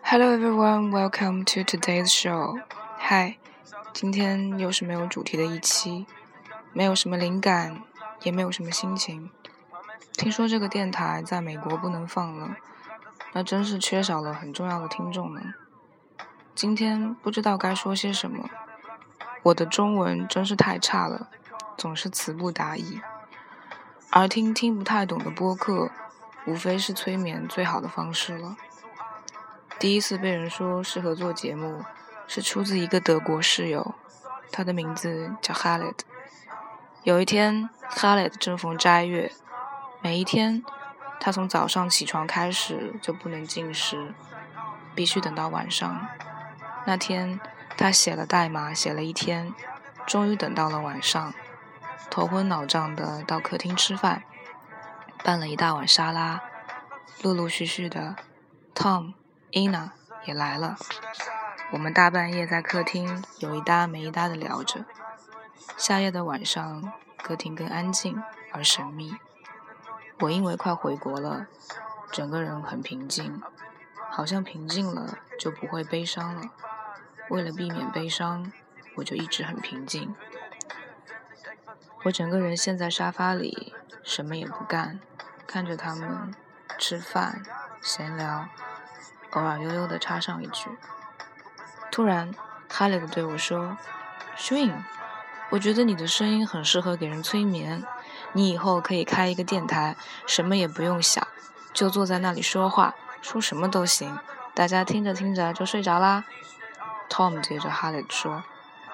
Hello everyone, welcome to today's show. Hi，今天又是没有主题的一期，没有什么灵感，也没有什么心情。听说这个电台在美国不能放了，那真是缺少了很重要的听众呢。今天不知道该说些什么，我的中文真是太差了，总是词不达意。而听听不太懂的播客，无非是催眠最好的方式了。第一次被人说适合做节目，是出自一个德国室友，他的名字叫 h a l e t 有一天 h a l e t 正逢斋月，每一天他从早上起床开始就不能进食，必须等到晚上。那天，他写了代码，写了一天，终于等到了晚上，头昏脑胀的到客厅吃饭，拌了一大碗沙拉，陆陆续续的，Tom、Ina 也来了，我们大半夜在客厅有一搭没一搭的聊着。夏夜的晚上，客厅更安静而神秘。我因为快回国了，整个人很平静，好像平静了就不会悲伤了。为了避免悲伤，我就一直很平静。我整个人陷在沙发里，什么也不干，看着他们吃饭、闲聊，偶尔悠悠地插上一句。突然，哈雷的对我说：“Swing，我觉得你的声音很适合给人催眠。你以后可以开一个电台，什么也不用想，就坐在那里说话，说什么都行，大家听着听着就睡着啦。” Tom 接着哈雷说：“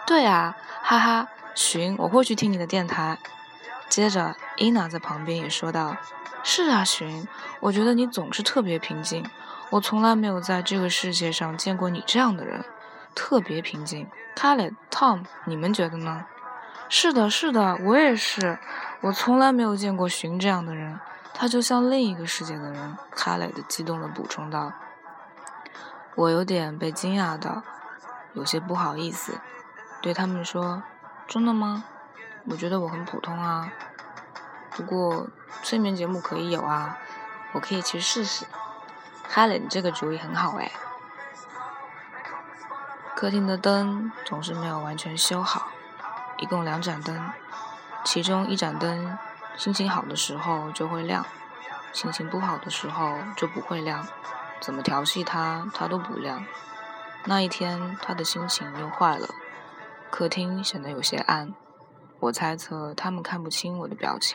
对啊，哈哈，寻，我会去听你的电台。”接着伊娜在旁边也说道：“是啊，寻，我觉得你总是特别平静，我从来没有在这个世界上见过你这样的人，特别平静。”哈雷、Tom，你们觉得呢？是的，是的，我也是，我从来没有见过寻这样的人，他就像另一个世界的人。哈雷的激动地补充道：“我有点被惊讶到。”有些不好意思，对他们说：“真的吗？我觉得我很普通啊。不过催眠节目可以有啊，我可以去试试。”哈雷，你这个主意很好哎。客厅的灯总是没有完全修好，一共两盏灯，其中一盏灯心情好的时候就会亮，心情不好的时候就不会亮，怎么调戏它，它都不亮。那一天，他的心情又坏了，客厅显得有些暗。我猜测他们看不清我的表情。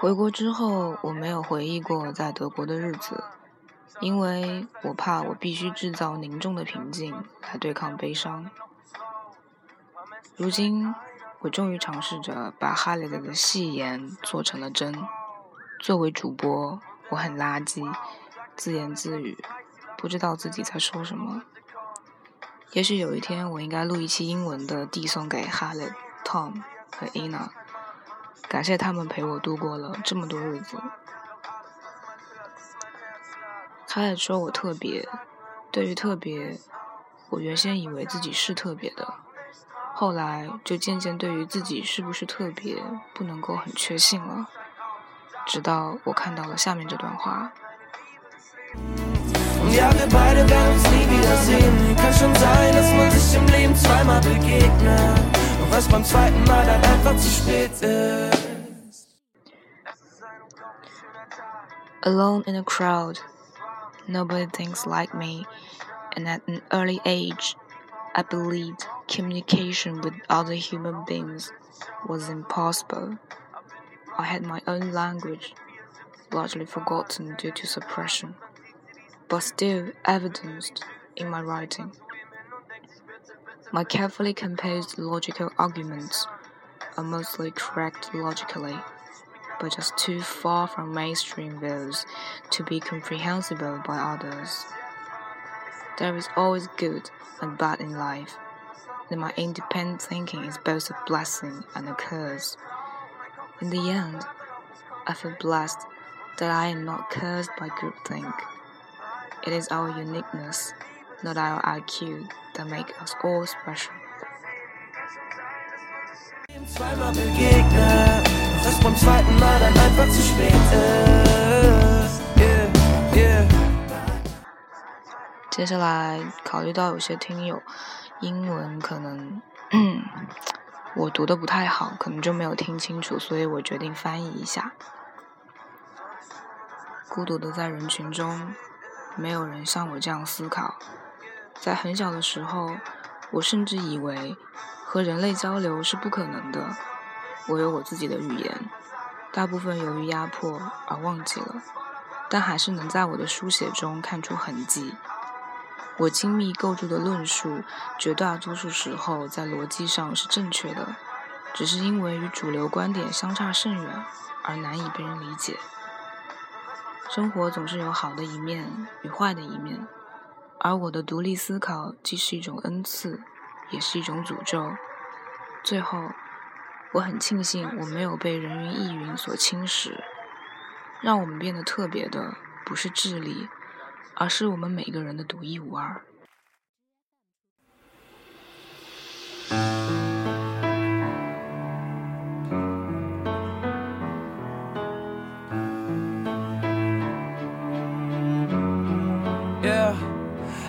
回国之后，我没有回忆过在德国的日子。因为我怕我必须制造凝重的平静来对抗悲伤。如今，我终于尝试着把哈雷德的戏言做成了真。作为主播，我很垃圾，自言自语，不知道自己在说什么。也许有一天，我应该录一期英文的，递送给哈雷、Tom 和 Ina，感谢他们陪我度过了这么多日子。他还说我特别，对于特别，我原先以为自己是特别的，后来就渐渐对于自己是不是特别不能够很确信了，直到我看到了下面这段话。Alone in a crowd. Nobody thinks like me, and at an early age, I believed communication with other human beings was impossible. I had my own language, largely forgotten due to suppression, but still evidenced in my writing. My carefully composed logical arguments are mostly correct logically but just too far from mainstream views to be comprehensible by others. There is always good and bad in life, and my independent thinking is both a blessing and a curse. In the end, I feel blessed that I am not cursed by groupthink. It is our uniqueness, not our IQ, that make us all special. Yeah, yeah. 接下来考虑到有些听友英文可能我读的不太好，可能就没有听清楚，所以我决定翻译一下。孤独的在人群中，没有人像我这样思考。在很小的时候，我甚至以为和人类交流是不可能的。我有我自己的语言，大部分由于压迫而忘记了，但还是能在我的书写中看出痕迹。我精密构筑的论述，绝大多数时候在逻辑上是正确的，只是因为与主流观点相差甚远而难以被人理解。生活总是有好的一面与坏的一面，而我的独立思考既是一种恩赐，也是一种诅咒。最后，我很庆幸我没有被人云亦云所侵蚀。让我们变得特别的，不是智力，而是我们每个人的独一无二。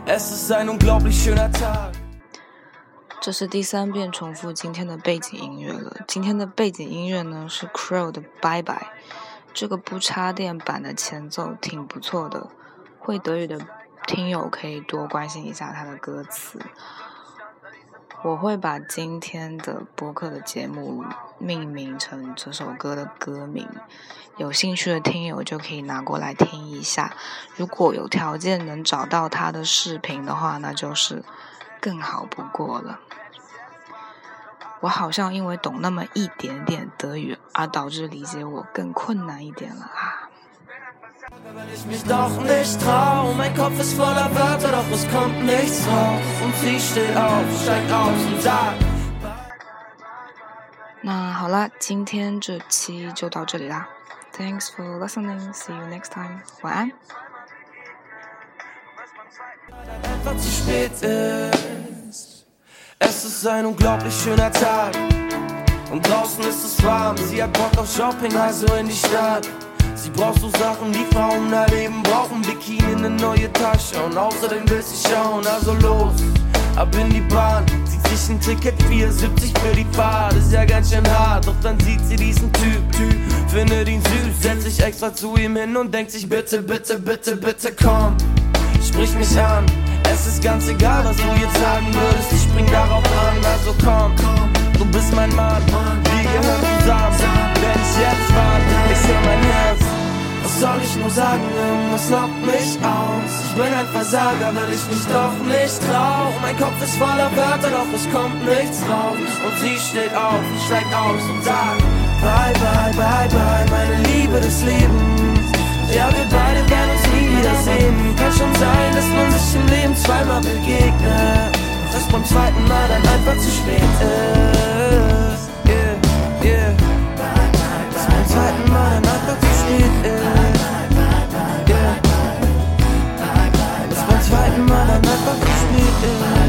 Es ist ein unglaublich schöner Tag. 这是第三遍重复今天的背景音乐了。今天的背景音乐呢是 Crow 的《Bye Bye》，这个不插电版的前奏挺不错的。会德语的听友可以多关心一下他的歌词。我会把今天的播客的节目命名成这首歌的歌名，有兴趣的听友就可以拿过来听一下。如果有条件能找到他的视频的话，那就是更好不过了。我好像因为懂那么一点点德语，而导致理解我更困难一点了啊。Weil ich mich doch nicht trau. Mein Kopf ist voller Wörter, doch es kommt nichts raus. Und sie steht auf, steigt aus und sagt. 那好啦，今天这期就到这里啦。Thanks for listening. See you next time. 晚安。 einfach zu spät ist. Es ist ein unglaublich schöner Tag. Und draußen ist es warm. Sie hat Bock auf Shopping, also in die Stadt. Sie braucht so Sachen, die Frauen da leben brauchen. Bikini, eine neue Tasche. Und außerdem will sie schauen, also los. Ab in die Bahn, zieht sich ein Ticket 4,70 für die Fahrt. Ist ja ganz schön hart, doch dann sieht sie diesen Typ, Typ, findet ihn süß, setzt sich extra zu ihm hin und denkt sich, bitte, bitte, bitte, bitte komm sprich mich an. Es ist ganz egal, was du jetzt sagen würdest, ich spring darauf an, also komm, du bist mein Mann, wir gehören zusammen, sagen, irgendwas lockt mich aus. Ich bin ein Versager, weil ich mich doch nicht trau. Mein Kopf ist voller Wörter, doch es kommt nichts raus. Und sie steht auf, steigt aus und sagt, bye, bye, bye, bye, meine Liebe des Lebens. Ja, wir beide werden uns nie wiedersehen. Kann schon sein, dass man sich im Leben zweimal begegnet. Doch es beim zweiten Mal dann einfach zu spät ist. Yeah, yeah. Dass beim zweiten Mal dann einfach zu spät ist. never miss me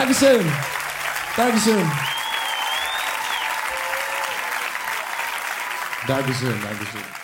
Dankeschön. Dankeschön. Dankeschön, Dankeschön.